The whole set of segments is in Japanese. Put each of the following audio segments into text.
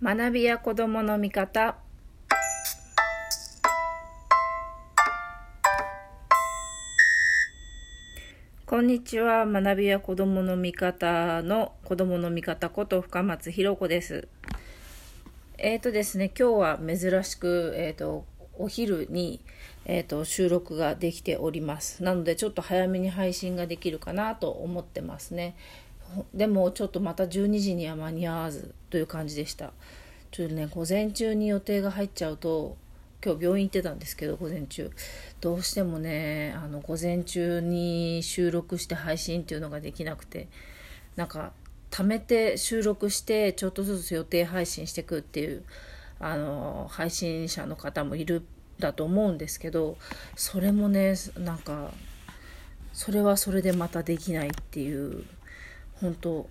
学びや子どもの味方。こんにちは。学びや子どもの味方の子どもの味方こと深松ひろ子です。えーとですね今日は珍しく、えーと、お昼に、えーと収録ができております。なのでちょっと早めに配信ができるかなと思ってますね。でもちょっとまた12時には間に合わずという感じでした。ちょっとね午前中に予定が入っちゃうと今日病院行ってたんですけど午前中。どうしてもねあの午前中に収録して配信っていうのができなくてなんか貯めて収録してちょっとずつ予定配信してくっていうあの配信者の方もいるだと思うんですけどそれもねなんかそれはそれでまたできないっていう本当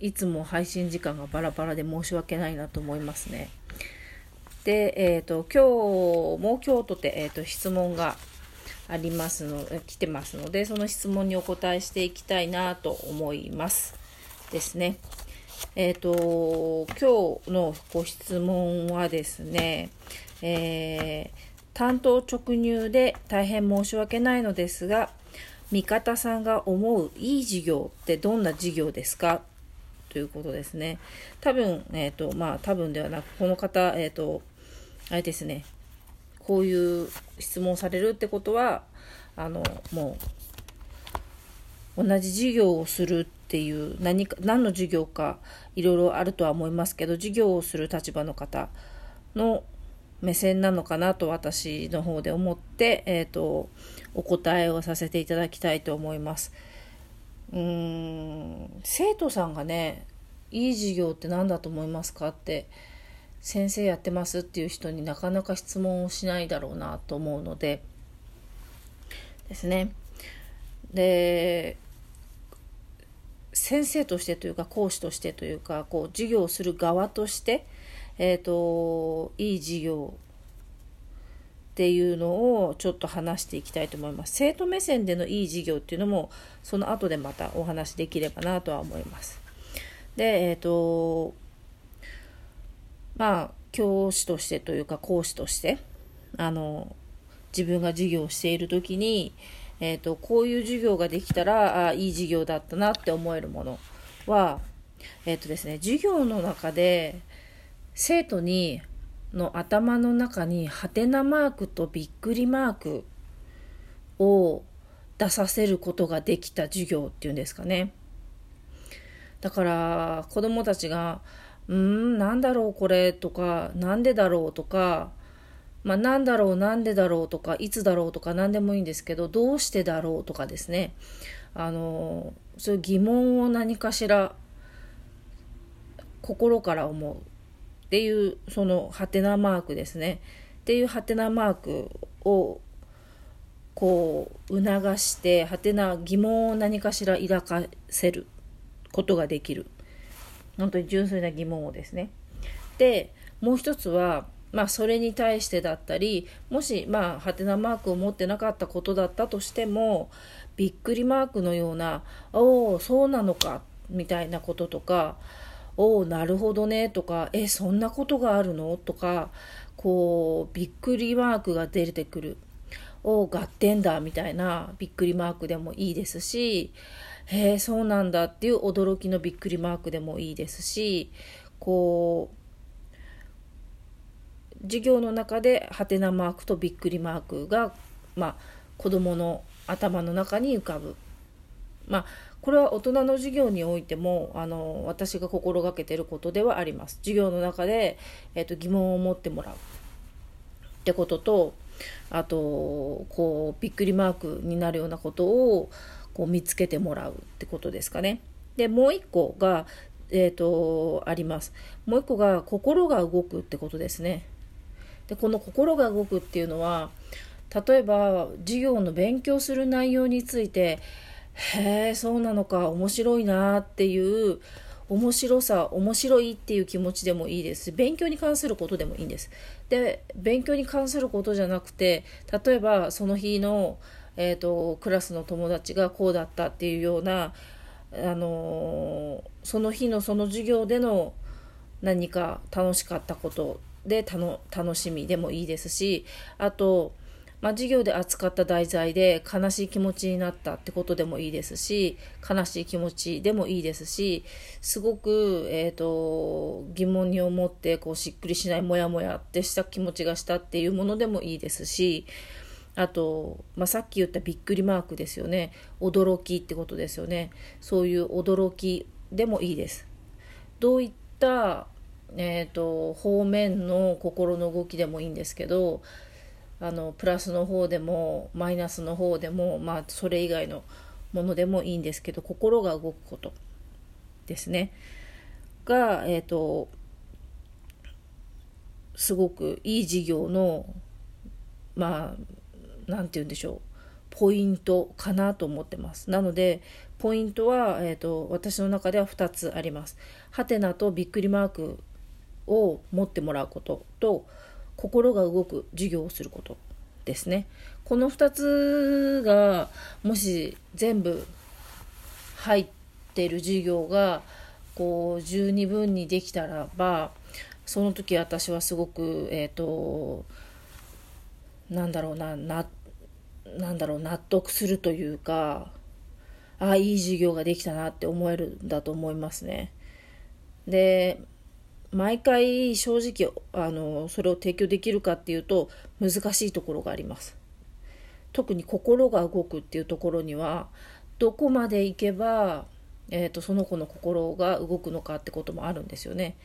いつも配信時間がバラバラで申し訳ないなと思いますね。で、えーと、今日も今日とて、えーと、質問がありますの来てますのでその質問にお答えしていきたいなと思いますですね。えっ、ー、と今日のご質問はですね、えー、担当直入で大変申し訳ないのですが味方さんが思ういい授業ってどんな授業ですか？ということですね。多分、えっ、ー、と、まあ、多分ではなく、この方、えっ、ー、と、あれですね、こういう質問されるってことは、あの、もう、同じ授業をするっていう何か何の授業かいろいろあるとは思いますけど授業をする立場の方の目線なのかなと私の方で思って、えーとお答えをさせていただきたいと思います。うーん生徒さんがねいい授業って何だと思いますかって先生やってますっていう人になかなか質問をしないだろうなと思うのでですねで先生としてというか講師としてというかこう授業をする側として、えーといい授業っていうのをちょっと話していきたいと思います。生徒目線でのいい授業っていうのもその後でまたお話できればなとは思います。で、えっ、ー、と、まあ、教師としてというか講師として、あの、自分が授業をしている時に、えっ、ー、と、こういう授業ができたら、あいい授業だったなって思えるものは、えっ、ー、とですね、授業の中で生徒にの頭の中にハテナマークとびっくりマークを出させることができた授業っていうんですかね。だから子供たちが「うんなんだろうこれ」とか「なんでだろう」とか「まあ、なんだろうなんでだろう」とか「いつだろう」とか何でもいいんですけど「どうしてだろう」とかですねあのそういう疑問を何かしら心から思うっていうそのハテナマークですね。っていうハテナマークをこう促してハテナ疑問を何かしら抱かせることができる。本当に純粋な疑問をですね。でもう一つはまあそれに対してだったりもしまあハテナマークを持ってなかったことだったとしてもびっくりマークのような「おおそうなのか」みたいなこととかおおなるほどねとかえそんなことがあるの？とかこうびっくりマークが出てくるおお合点だみたいなびっくりマークでもいいですしへえそうなんだっていう驚きのびっくりマークでもいいですしこう授業の中でハテナマークとびっくりマークが、まあ、子どもの頭の中に浮かぶ。まあこれは大人の授業においてもあの私が心がけていることではあります。授業の中で、えーと、疑問を持ってもらうってこととあとこうびっくりマークになるようなことをこう見つけてもらうってことですかね。でもう一個が、えーと、とあります。もう一個が心が動くってことですね。でこの心が動くっていうのは例えば授業の勉強する内容についてへえそうなのか面白いなっていう面白さ面白いっていう気持ちでもいいです。勉強に関することでもいいんです。で勉強に関することじゃなくて例えばその日の、えーと、クラスの友達がこうだったっていうような、あのー、その日のその授業での何か楽しかったことで楽しみでもいいですしあとまあ、授業で扱った題材で悲しい気持ちになったってことでもいいですし悲しい気持ちでもいいですしすごく、えーと、疑問に思ってこうしっくりしないモヤモヤってした気持ちがしたっていうものでもいいですしあと、まあ、さっき言ったびっくりマークですよね驚きってことですよねそういう驚きでもいいです。どういったえーと方面の心の動きでもいいんですけどあのプラスの方でもマイナスの方でもまあそれ以外のものでもいいんですけど心が動くことですねがえっ、ー、とすごくいい事業のまあ何て言うんでしょうポイントかなと思ってます。なので、ポイントは、えーと、私の中では2つあります。ハテナとびっくりマークを持ってもらうことと、心が動く授業をすることですね。この2つがもし全部入ってる授業がこう十二分にできたらばその時私はすごくえっ、ー、となんだろうなななんだろう納得するというかああいい授業ができたなって思えるんだと思いますね。で毎回正直あのそれを提供できるかっていうと難しいところがあります。特に心が動くっていうところにはどこまでいけば、えーと、その子の心が動くのかってこともあるんですよね。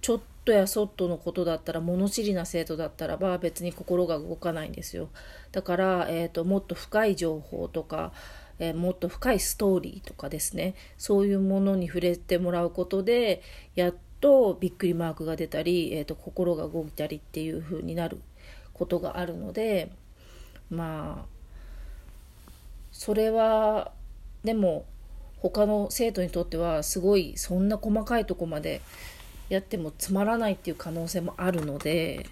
ちょっとやそっとのことだったら物知りな生徒だったらば別に心が動かないんですよ。だから、えーと、ともっと深い情報とかえー、もっと深いストーリーとかですね。そういうものに触れてもらうことでやっとびっくりマークが出たり、えーと、心が動いたりっていう風になることがあるのでまあそれはでも他の生徒にとってはすごいそんな細かいとこまでやってもつまらないっていう可能性もあるので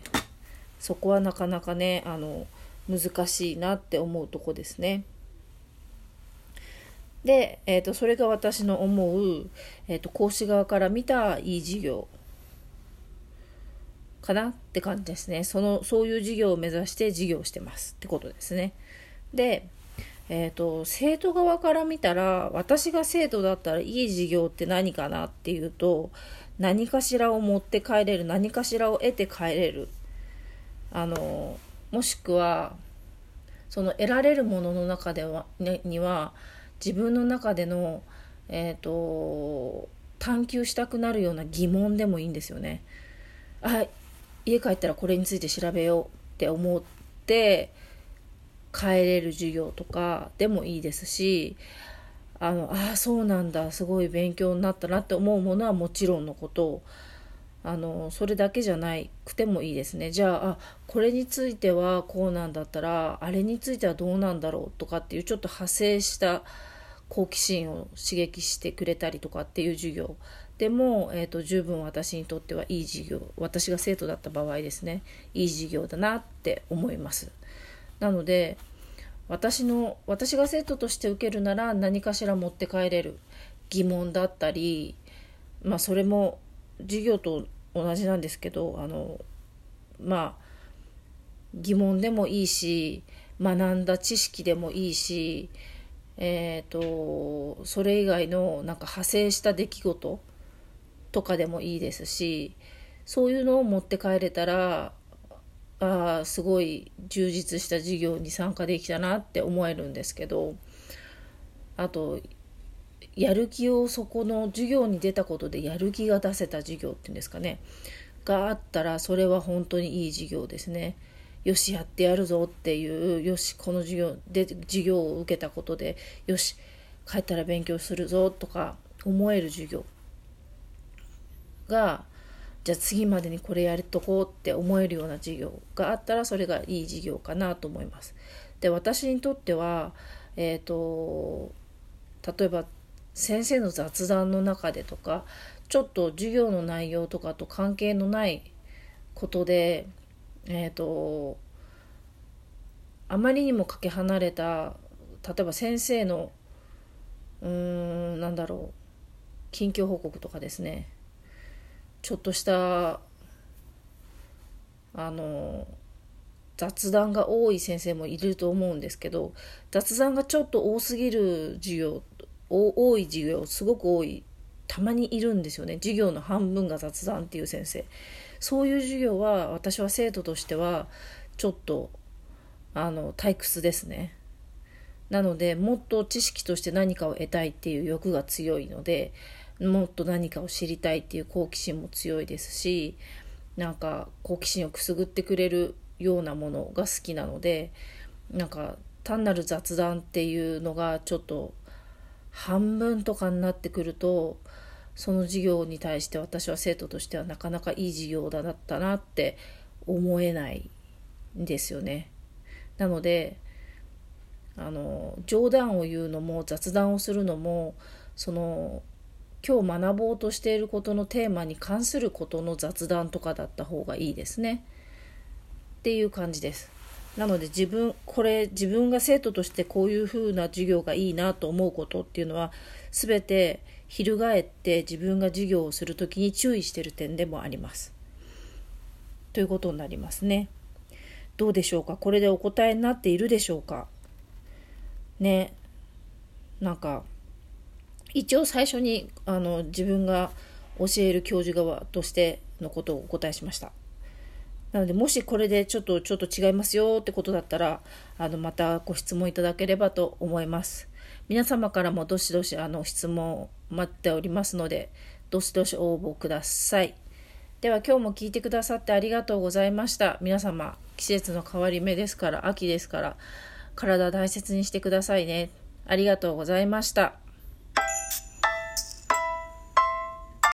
そこはなかなかねあの難しいなって思うとこですね。で、えーと、それが私の思う、えーと、講師側から見たいい事業かなって感じですね。そのそういう事業を目指して事業してます。ってことですね。で、えーと、生徒側から見たら私が生徒だったらいい事業って何かなっていうと何かしらを持って帰れる何かしらを得て帰れる。あのもしくはその得られるものの中では、ね、には自分の中での、えーと、探求したくなるような疑問でもいいんですよね。あ家帰ったらこれについて調べようって思って帰れる授業とかでもいいですしあのあそうなんだすごい勉強になったなって思うものはもちろんのことあのそれだけじゃなくてもいいですねじゃああこれについてはこうなんだったらあれについてはどうなんだろうとかっていうちょっと派生した好奇心を刺激してくれたりとかっていう授業でも、えーと、十分私にとってはいい授業私が生徒だった場合ですねいい授業だなって思います。なので私の私が生徒として受けるなら何かしら持って帰れる疑問だったりまあそれも授業と同じなんですけどあのまあ疑問でもいいし学んだ知識でもいいしえーと、それ以外のなんか派生した出来事とかでもいいですしそういうのを持って帰れたらあすごい充実した授業に参加できたなって思えるんですけどあとやる気をそこの授業に出たことでやる気が出せた授業っていうんですかねがあったらそれは本当にいい授業ですね。よしやってやるぞっていうよしこの授業で授業を受けたことでよし帰ったら勉強するぞとか思える授業がじゃあ次までにこれやりとこうって思えるような授業があったらそれがいい授業かなと思います。で私にとっては、えーと、と例えば先生の雑談の中でとかちょっと授業の内容とかと関係のないことでえっ、ー、とあまりにもかけ離れた例えば先生のうーんなんだろう近況報告とかですね。ちょっとしたあの雑談が多い先生もいると思うんですけど雑談がちょっと多すぎる授業多い授業すごく多いたまにいるんですよね。授業の半分が雑談っていう先生。そういう授業は私は生徒としてはちょっとあの退屈ですね。なのでもっと知識として何かを得たいっていう欲が強いのでもっと何かを知りたいっていう好奇心も強いですしなんか好奇心をくすぐってくれるようなものが好きなのでなんか単なる雑談っていうのがちょっと半分とかになってくるとその授業に対して私は生徒としてはなかなかいい授業だったなって思えないんですよね。なのであの冗談を言うのも雑談をするのもその今日学ぼうとしていることのテーマに関することの雑談とかだった方がいいですね。っていう感じです。なので自分これ自分が生徒としてこういう風な授業がいいなと思うことっていうのは全て翻って自分が授業をする時に注意してる点でもあります。ということになりますね。どうでしょうか？これでお答えになっているでしょうか？ねなんか一応最初にあの自分が教える教授側としてのことをお答えしました。なのでもしこれでちょっとちょっと違いますよってことだったらあのまたご質問いただければと思います。皆様からもどしどしあの質問待っておりますのでどしどし応募ください。では今日も聞いてくださってありがとうございました。皆様季節の変わり目ですから秋ですから体大切にしてくださいね。ありがとうございました。